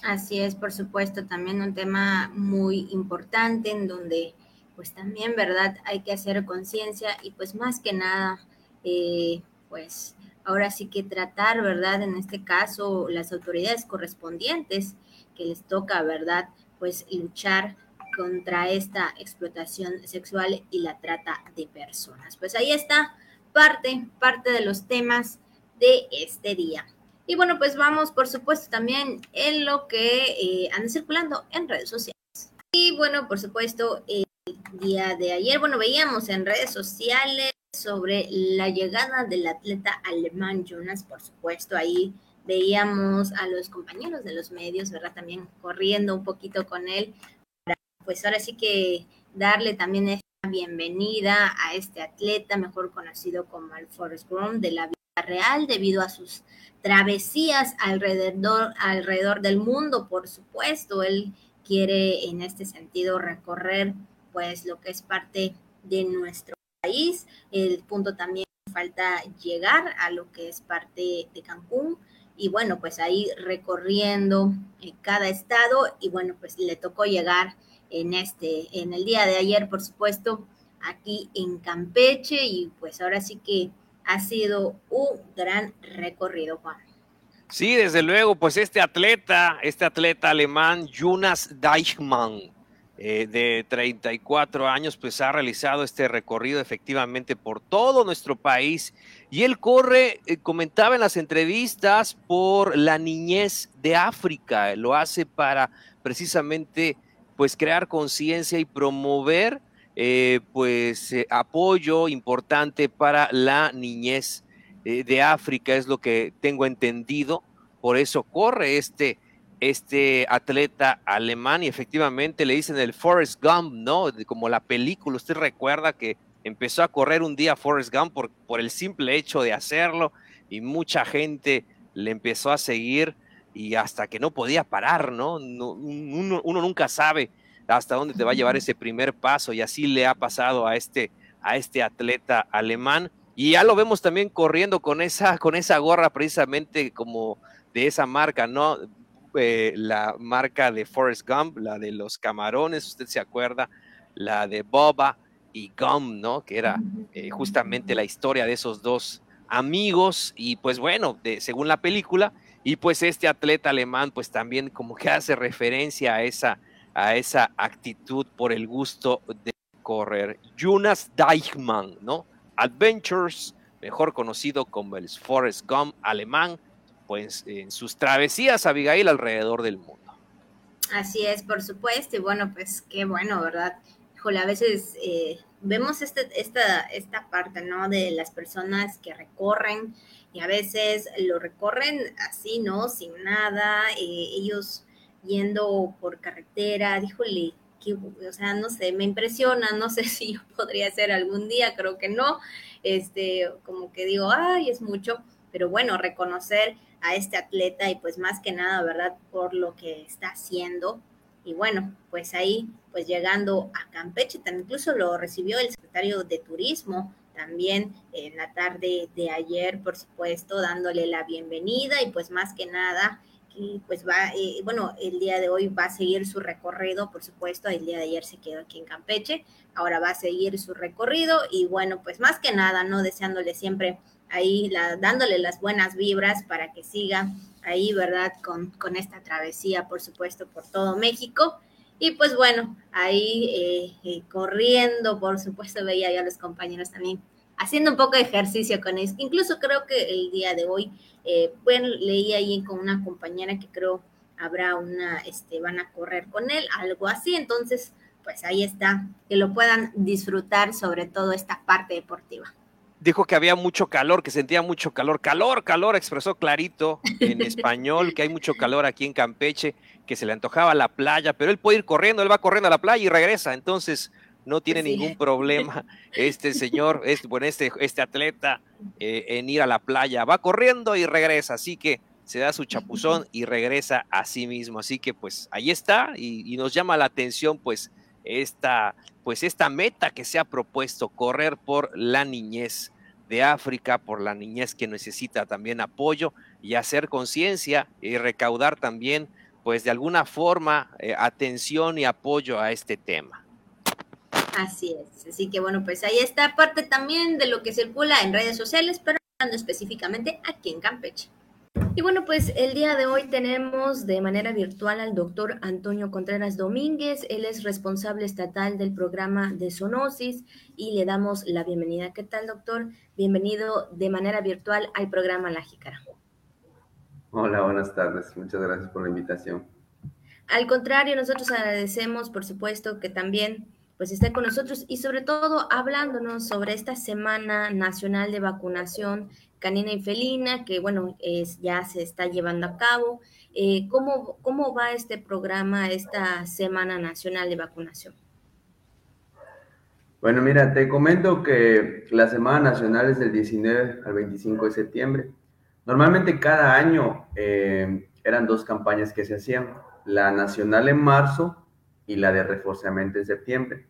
Así es, por supuesto, también un tema muy importante en donde pues también, ¿verdad? Hay que hacer conciencia y pues más que nada, eh, pues ahora sí que tratar, ¿verdad? En este caso, las autoridades correspondientes que les toca, ¿verdad? Pues luchar contra esta explotación sexual y la trata de personas. Pues ahí está parte, parte de los temas de este día. Y bueno, pues vamos, por supuesto, también en lo que eh, anda circulando en redes sociales. Y bueno, por supuesto, el día de ayer, bueno, veíamos en redes sociales sobre la llegada del atleta alemán Jonas, por supuesto, ahí veíamos a los compañeros de los medios, ¿verdad? También corriendo un poquito con él, pues ahora sí que darle también esta bienvenida a este atleta, mejor conocido como el Forrest Gump de la vida real, debido a sus travesías alrededor, alrededor del mundo, por supuesto. Él quiere en este sentido recorrer pues lo que es parte de nuestro país. El punto también falta llegar a lo que es parte de Cancún y bueno, pues ahí recorriendo en cada estado y bueno, pues le tocó llegar en este, en el día de ayer, por supuesto, aquí en Campeche y pues ahora sí que ha sido un gran recorrido, Juan. Sí, desde luego, pues este atleta, este atleta alemán, Jonas Deichmann, eh, de 34 años, pues ha realizado este recorrido efectivamente por todo nuestro país. Y él corre, eh, comentaba en las entrevistas, por la niñez de África. Lo hace para precisamente pues crear conciencia y promover eh, pues apoyo importante para la niñez de África, es lo que tengo entendido. Por eso corre este este atleta alemán y efectivamente le dicen el Forrest Gump, ¿no? Como la película, usted recuerda que empezó a correr un día Forrest Gump por, por el simple hecho de hacerlo y mucha gente le empezó a seguir y hasta que no podía parar, ¿no? uno, uno, nunca sabe hasta dónde te va a llevar ese primer paso y así le ha pasado a este, a este atleta alemán. Y ya lo vemos también corriendo con esa, con esa gorra precisamente como de esa marca, ¿no? Eh, la marca de Forrest Gump, la de los camarones, usted se acuerda, la de Boba y Gump, ¿no? Que era eh, justamente la historia de esos dos amigos y pues bueno, de, según la película, y pues este atleta alemán pues también como que hace referencia a esa, a esa actitud por el gusto de correr. Jonas Deichmann, ¿no? Adventures, mejor conocido como el Forrest Gump alemán, pues en sus travesías Abigail alrededor del mundo. Así es, por supuesto, y bueno, pues qué bueno, ¿verdad? Híjole, a veces eh, vemos este, esta, esta parte, ¿no? De las personas que recorren y a veces lo recorren así, ¿no? Sin nada, eh, ellos yendo por carretera, díjole, que, o sea, no sé, me impresiona, no sé si yo podría hacer algún día, creo que no, este, como que digo, ay, es mucho, pero bueno, reconocer a este atleta y pues más que nada, ¿verdad? Por lo que está haciendo. Y bueno, pues ahí, pues llegando a Campeche, también incluso lo recibió el secretario de Turismo también en la tarde de ayer, por supuesto, dándole la bienvenida y pues más que nada, y pues va, eh, bueno, el día de hoy va a seguir su recorrido, por supuesto, el día de ayer se quedó aquí en Campeche, ahora va a seguir su recorrido y bueno, pues más que nada, ¿no? Deseándole siempre ahí dándole las buenas vibras para que siga ahí, ¿verdad? Con, con, esta travesía, por supuesto, por todo México. Y pues bueno, ahí eh, eh, corriendo, por supuesto, veía ya a los compañeros también haciendo un poco de ejercicio con ellos. Incluso creo que el día de hoy, eh, bueno, leí ahí con una compañera que creo habrá una, este, van a correr con él, algo así. Entonces, pues ahí está, que lo puedan disfrutar sobre todo esta parte deportiva dijo que había mucho calor, que sentía mucho calor. Calor, calor, expresó clarito en español que hay mucho calor aquí en Campeche, que se le antojaba la playa, pero él puede ir corriendo, él va corriendo a la playa y regresa. Entonces no tiene ningún problema este señor, este, bueno, este, este atleta eh, en ir a la playa. Va corriendo y regresa, así que se da su chapuzón y regresa a sí mismo. Así que pues ahí está y, y nos llama la atención pues esta, pues esta meta que se ha propuesto, correr por la niñez de África, por la niñez que necesita también apoyo y hacer conciencia y recaudar también, pues de alguna forma, eh, atención y apoyo a este tema. Así es, así que bueno, pues ahí está parte también de lo que circula en redes sociales, pero hablando específicamente aquí en Campeche. Y bueno, pues el día de hoy tenemos de manera virtual al doctor Antonio Contreras Domínguez. Él es responsable estatal del programa de Sonosis y le damos la bienvenida. ¿Qué tal, doctor? Bienvenido de manera virtual al programa La Jícara. Hola, buenas tardes. Muchas gracias por la invitación. Al contrario, nosotros agradecemos, por supuesto, que también pues esté con nosotros y sobre todo hablándonos sobre esta Semana Nacional de Vacunación canina y felina, que bueno, es, ya se está llevando a cabo. Eh, ¿cómo, ¿Cómo va este programa, esta Semana Nacional de Vacunación? Bueno, mira, te comento que la Semana Nacional es del 19 al 25 de septiembre. Normalmente cada año eh, eran dos campañas que se hacían, la nacional en marzo y la de reforzamiento en septiembre.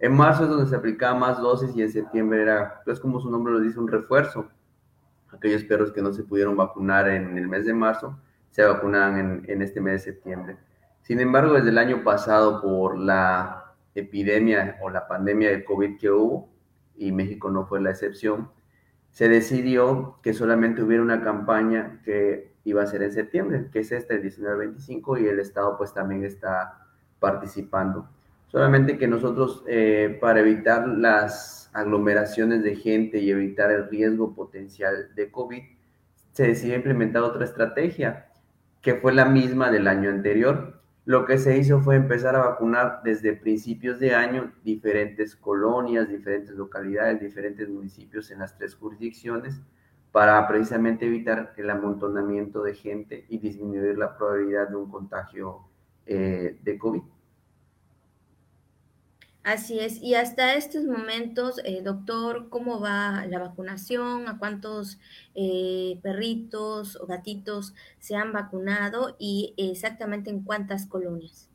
En marzo es donde se aplicaba más dosis y en septiembre era, pues como su nombre lo dice, un refuerzo. Aquellos perros que no se pudieron vacunar en el mes de marzo se vacunaban en, en este mes de septiembre. Sin embargo, desde el año pasado, por la epidemia o la pandemia de COVID que hubo, y México no fue la excepción, se decidió que solamente hubiera una campaña que iba a ser en septiembre, que es esta, el 19-25, y el Estado pues también está participando. Solamente que nosotros, eh, para evitar las aglomeraciones de gente y evitar el riesgo potencial de COVID, se decidió implementar otra estrategia, que fue la misma del año anterior, lo que se hizo fue empezar a vacunar desde principios de año diferentes colonias, diferentes localidades, diferentes municipios en las tres jurisdicciones para precisamente evitar el amontonamiento de gente y disminuir la probabilidad de un contagio eh, de COVID. Así es. Y hasta estos momentos, eh, doctor, ¿cómo va la vacunación? ¿A cuántos eh, perritos o gatitos se han vacunado y exactamente en cuántas colonias?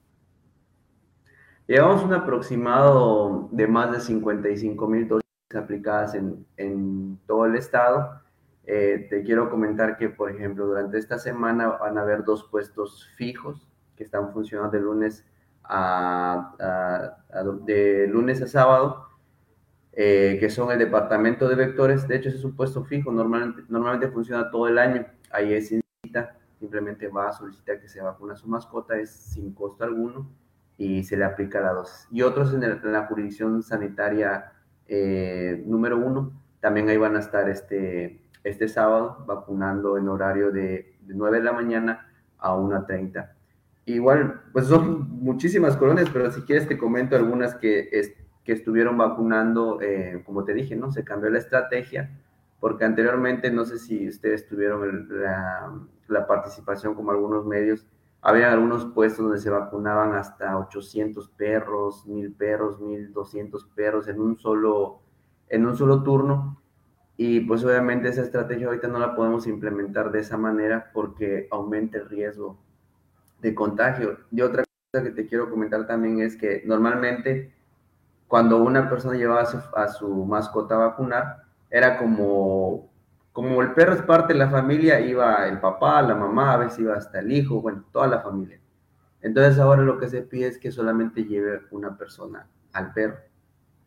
Llevamos un aproximado de más de 55 mil dosis aplicadas en, en, todo el estado. Eh, te quiero comentar que, por ejemplo, durante esta semana van a haber dos puestos fijos están funcionando de lunes de lunes a sábado, eh, que son el departamento de vectores. De hecho, es un puesto fijo, normalmente, normalmente funciona todo el año. Ahí es sin cita, simplemente va a solicitar que se vacune a su mascota, es sin costo alguno y se le aplica la dosis. Y otros en, la jurisdicción sanitaria eh, número uno, también ahí van a estar este, este sábado vacunando en horario de, de 9 de la mañana a 1.30 Igual, pues son muchísimas colonias, pero si quieres te comento algunas que, que estuvieron vacunando, eh, como te dije, ¿no? Se cambió la estrategia, porque anteriormente, no sé si ustedes tuvieron la, la, participación como algunos medios, había algunos puestos donde se vacunaban hasta 800 perros, 1000 perros, 1200 perros en un solo, en un solo turno. Y pues obviamente esa estrategia ahorita no la podemos implementar de esa manera porque aumenta el riesgo de contagio. Y otra cosa que te quiero comentar también es que normalmente cuando una persona llevaba a su, mascota a vacunar, era como, como el perro es parte de la familia, iba el papá, la mamá, a veces iba hasta el hijo, bueno, toda la familia. Entonces ahora lo que se pide es que solamente lleve una persona al perro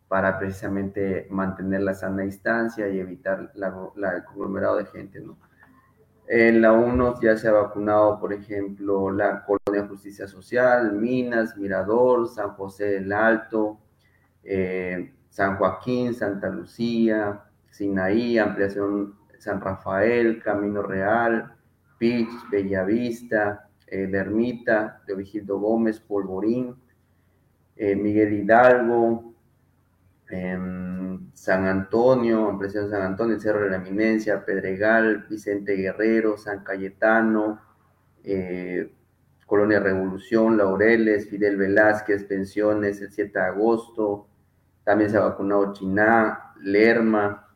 para precisamente mantener la sana distancia y evitar la, el conglomerado de gente, ¿no? En la 1 ya se ha vacunado, por ejemplo, la Colonia Justicia Social, Minas, Mirador, San José del Alto, eh, San Joaquín, Santa Lucía, Sinaí, Ampliación San Rafael, Camino Real, Pich, Bellavista, eh, Ermita, Vigildo Gómez, Polvorín, eh, Miguel Hidalgo, San Antonio, Ampliación San Antonio, Cerro de la Eminencia, Pedregal, Vicente Guerrero, San Cayetano, eh, Colonia Revolución, Laureles, Fidel Velázquez, Pensiones, el 7 de agosto, también se ha vacunado Chiná, Lerma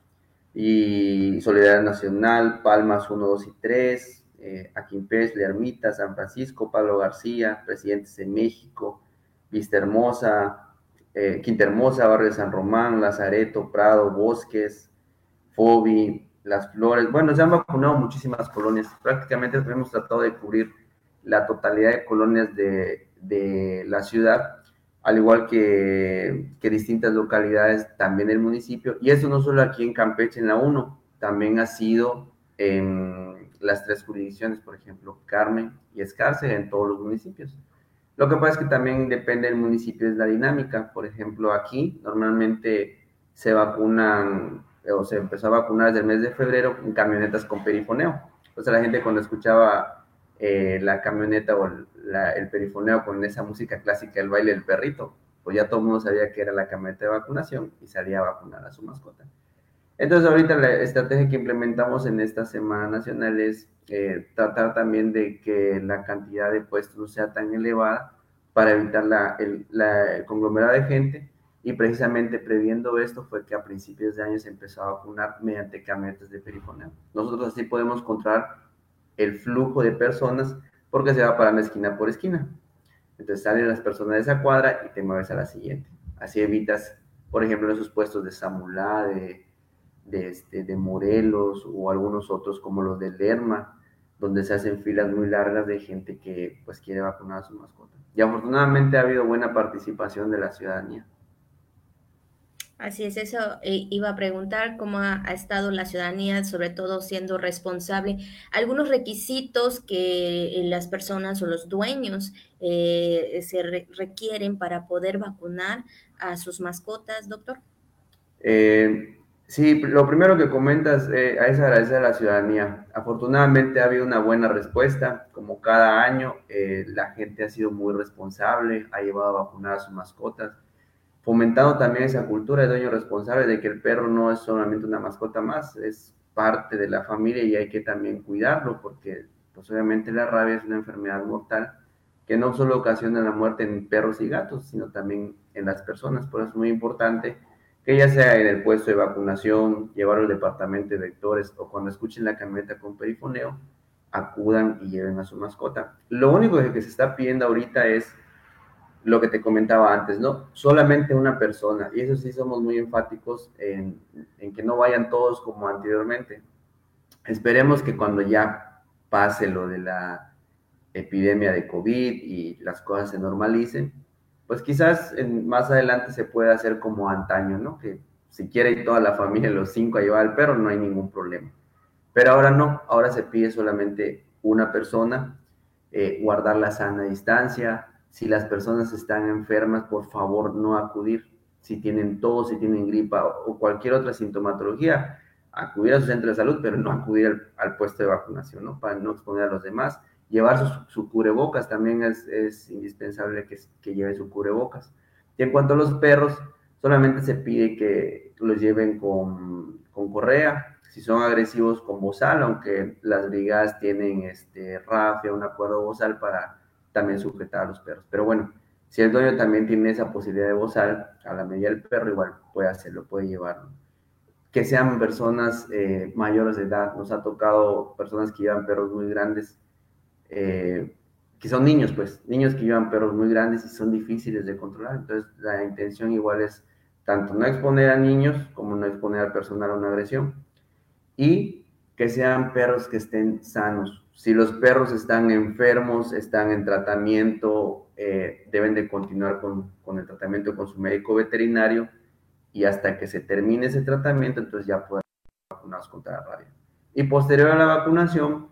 y Solidaridad Nacional, Palmas 1, 2 y 3, eh, Aquimpés, Lermita, San Francisco, Pablo García, Presidentes de México, Vista Hermosa, eh, Quinta Hermosa, Barrio de San Román, Lazareto, Prado, Bosques, Fobi, Las Flores. Bueno, se han vacunado muchísimas colonias. Prácticamente hemos tratado de cubrir la totalidad de colonias de, de la ciudad, al igual que, que, distintas localidades también del municipio. Y eso no solo aquí en Campeche, en la 1, también ha sido en las tres jurisdicciones, por ejemplo, Carmen y Escárcel, en todos los municipios. Lo que pasa es que también depende del municipio, es la dinámica. Por ejemplo, aquí normalmente se vacunan o se empezó a vacunar desde el mes de febrero en camionetas con perifoneo. Sea, la gente cuando escuchaba eh, la camioneta o el perifoneo con esa música clásica, el baile del perrito, pues ya todo el mundo sabía que era la camioneta de vacunación y salía a vacunar a su mascota. Entonces ahorita la estrategia que implementamos en esta Semana Nacional es eh, tratar también de que la cantidad de puestos no sea tan elevada para evitar la, el, conglomerado de gente Y precisamente previendo esto fue que a principios de año se empezó a vacunar mediante camionetas de perifoneo. Nosotros así podemos controlar el flujo de personas porque se va parando esquina por esquina. Entonces salen las personas de esa cuadra y te mueves a la siguiente. Así evitas, por ejemplo, esos puestos de Samulá, de, de, este, de Morelos o algunos otros como los de Lerma, donde se hacen filas muy largas de gente que pues quiere vacunar a su mascota. Y afortunadamente ha habido buena participación de la ciudadanía. Así es, eso eh, iba a preguntar cómo ha, estado la ciudadanía, sobre todo siendo responsable. Algunos requisitos que las personas o los dueños eh, se requieren para poder vacunar a sus mascotas, doctor. Eh, Sí, lo primero que comentas eh, es agradecer a la ciudadanía. Afortunadamente ha habido una buena respuesta. Como cada año, eh, la gente ha sido muy responsable, ha llevado a vacunar a sus mascotas, fomentando también esa cultura de dueño responsable de que el perro no es solamente una mascota más, es parte de la familia y hay que también cuidarlo porque pues obviamente la rabia es una enfermedad mortal que no solo ocasiona la muerte en perros y gatos, sino también en las personas. Por eso es muy importante que ya sea en el puesto de vacunación, llevarlo al departamento de vectores o cuando escuchen la camioneta con perifoneo, acudan y lleven a su mascota. Lo único que se está pidiendo ahorita es lo que te comentaba antes, ¿no? Solamente una persona, y eso sí somos muy enfáticos en, en que no vayan todos como anteriormente. Esperemos que cuando ya pase lo de la epidemia de COVID y las cosas se normalicen, pues quizás más adelante se pueda hacer como antaño, ¿no? Que si quiere ir toda la familia, los cinco a llevar al perro, no hay ningún problema. Pero ahora no, ahora se pide solamente una persona, eh, guardar la sana distancia. Si las personas están enfermas, por favor no acudir. Si tienen tos, si tienen gripa o cualquier otra sintomatología, acudir a su centro de salud, pero no acudir al, al puesto de vacunación, ¿no? Para no exponer a los demás llevar su, cubrebocas, también es, indispensable que, que, lleve su cubrebocas. Y en cuanto a los perros, solamente se pide que los lleven con, con correa, si son agresivos con bozal, aunque las brigadas tienen este, rafia, un acuerdo bozal para también sujetar a los perros. Pero bueno, si el dueño también tiene esa posibilidad de bozal, a la medida del perro igual puede hacerlo, puede llevarlo. Que sean personas eh, mayores de edad, nos ha tocado personas que llevan perros muy grandes, eh, que son niños, pues, niños que llevan perros muy grandes y son difíciles de controlar. Entonces, la intención igual es tanto no exponer a niños como no exponer al personal a una agresión y que sean perros que estén sanos. Si los perros están enfermos, están en tratamiento, eh, deben de continuar con, con, el tratamiento con su médico veterinario y hasta que se termine ese tratamiento, entonces ya pueden ser vacunados contra la rabia. Y posterior a la vacunación,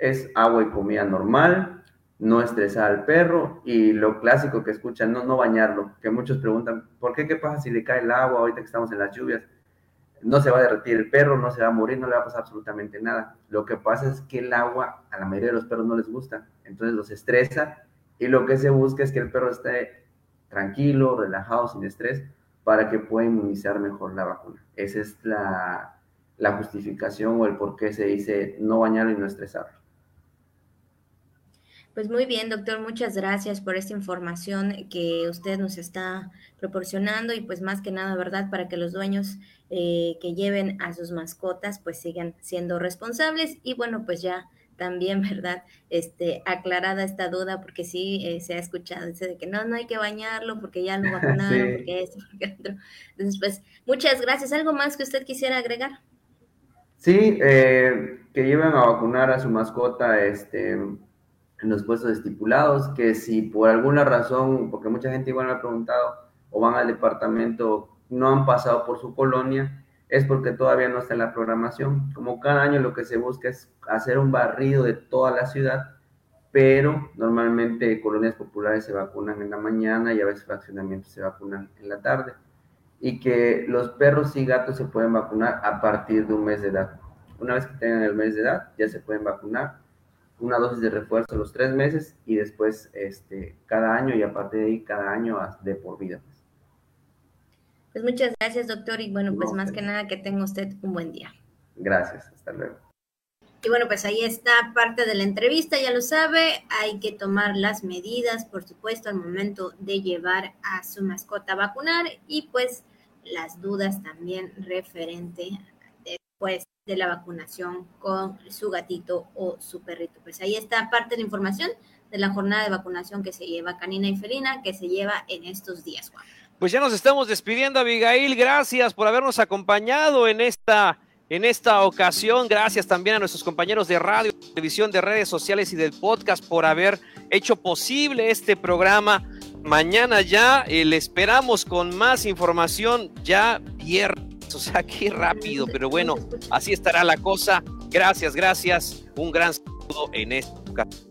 es agua y comida normal, no estresar al perro y lo clásico que escuchan, no, no bañarlo, que muchos preguntan, ¿por qué? ¿Qué pasa si le cae el agua ahorita que estamos en las lluvias? No se va a derretir el perro, no se va a morir, no le va a pasar absolutamente nada. Lo que pasa es que el agua a la mayoría de los perros no les gusta, entonces los estresa y lo que se busca es que el perro esté tranquilo, relajado, sin estrés, para que pueda inmunizar mejor la vacuna. Esa es la, la justificación o el por qué se dice no bañarlo y no estresarlo. Pues muy bien, doctor, muchas gracias por esta información que usted nos está proporcionando y pues más que nada, ¿verdad? Para que los dueños eh, que lleven a sus mascotas pues sigan siendo responsables y bueno, pues ya también, ¿verdad? Este, aclarada esta duda, porque sí eh, se ha escuchado ese de que no, no hay que bañarlo porque ya lo vacunaron, porque esto, porque otro. Entonces, pues, muchas gracias. ¿Algo más que usted quisiera agregar? Sí, eh, que lleven a vacunar a su mascota, este, en los puestos estipulados, que si por alguna razón, porque mucha gente igual me ha preguntado, o van al departamento, no han pasado por su colonia, es porque todavía no está en la programación. Como cada año lo que se busca es hacer un barrido de toda la ciudad, pero normalmente colonias populares se vacunan en la mañana y a veces fraccionamientos se vacunan en la tarde. Y que los perros y gatos se pueden vacunar a partir de un mes de edad. Una vez que tengan el mes de edad, ya se pueden vacunar una dosis de refuerzo los tres meses y después este, cada año y a partir de ahí cada año de por vida. Pues muchas gracias, doctor, y bueno, pues más que nada que tenga usted un buen día. Gracias, hasta luego. Y bueno, pues ahí está parte de la entrevista, ya lo sabe, hay que tomar las medidas, por supuesto, al momento de llevar a su mascota a vacunar y pues las dudas también referente después de la vacunación con su gatito o su perrito. Pues ahí está parte de la información de la jornada de vacunación que se lleva canina y felina, que se lleva en estos días, Juan. Pues ya nos estamos despidiendo, Abigail. Gracias por habernos acompañado en esta en esta ocasión. Gracias también a nuestros compañeros de radio, televisión, de redes sociales y del podcast por haber hecho posible este programa. Mañana ya eh, le esperamos con más información ya viernes. O sea, qué rápido, pero bueno, así estará la cosa. Gracias, gracias. Un gran saludo en esta ocasión.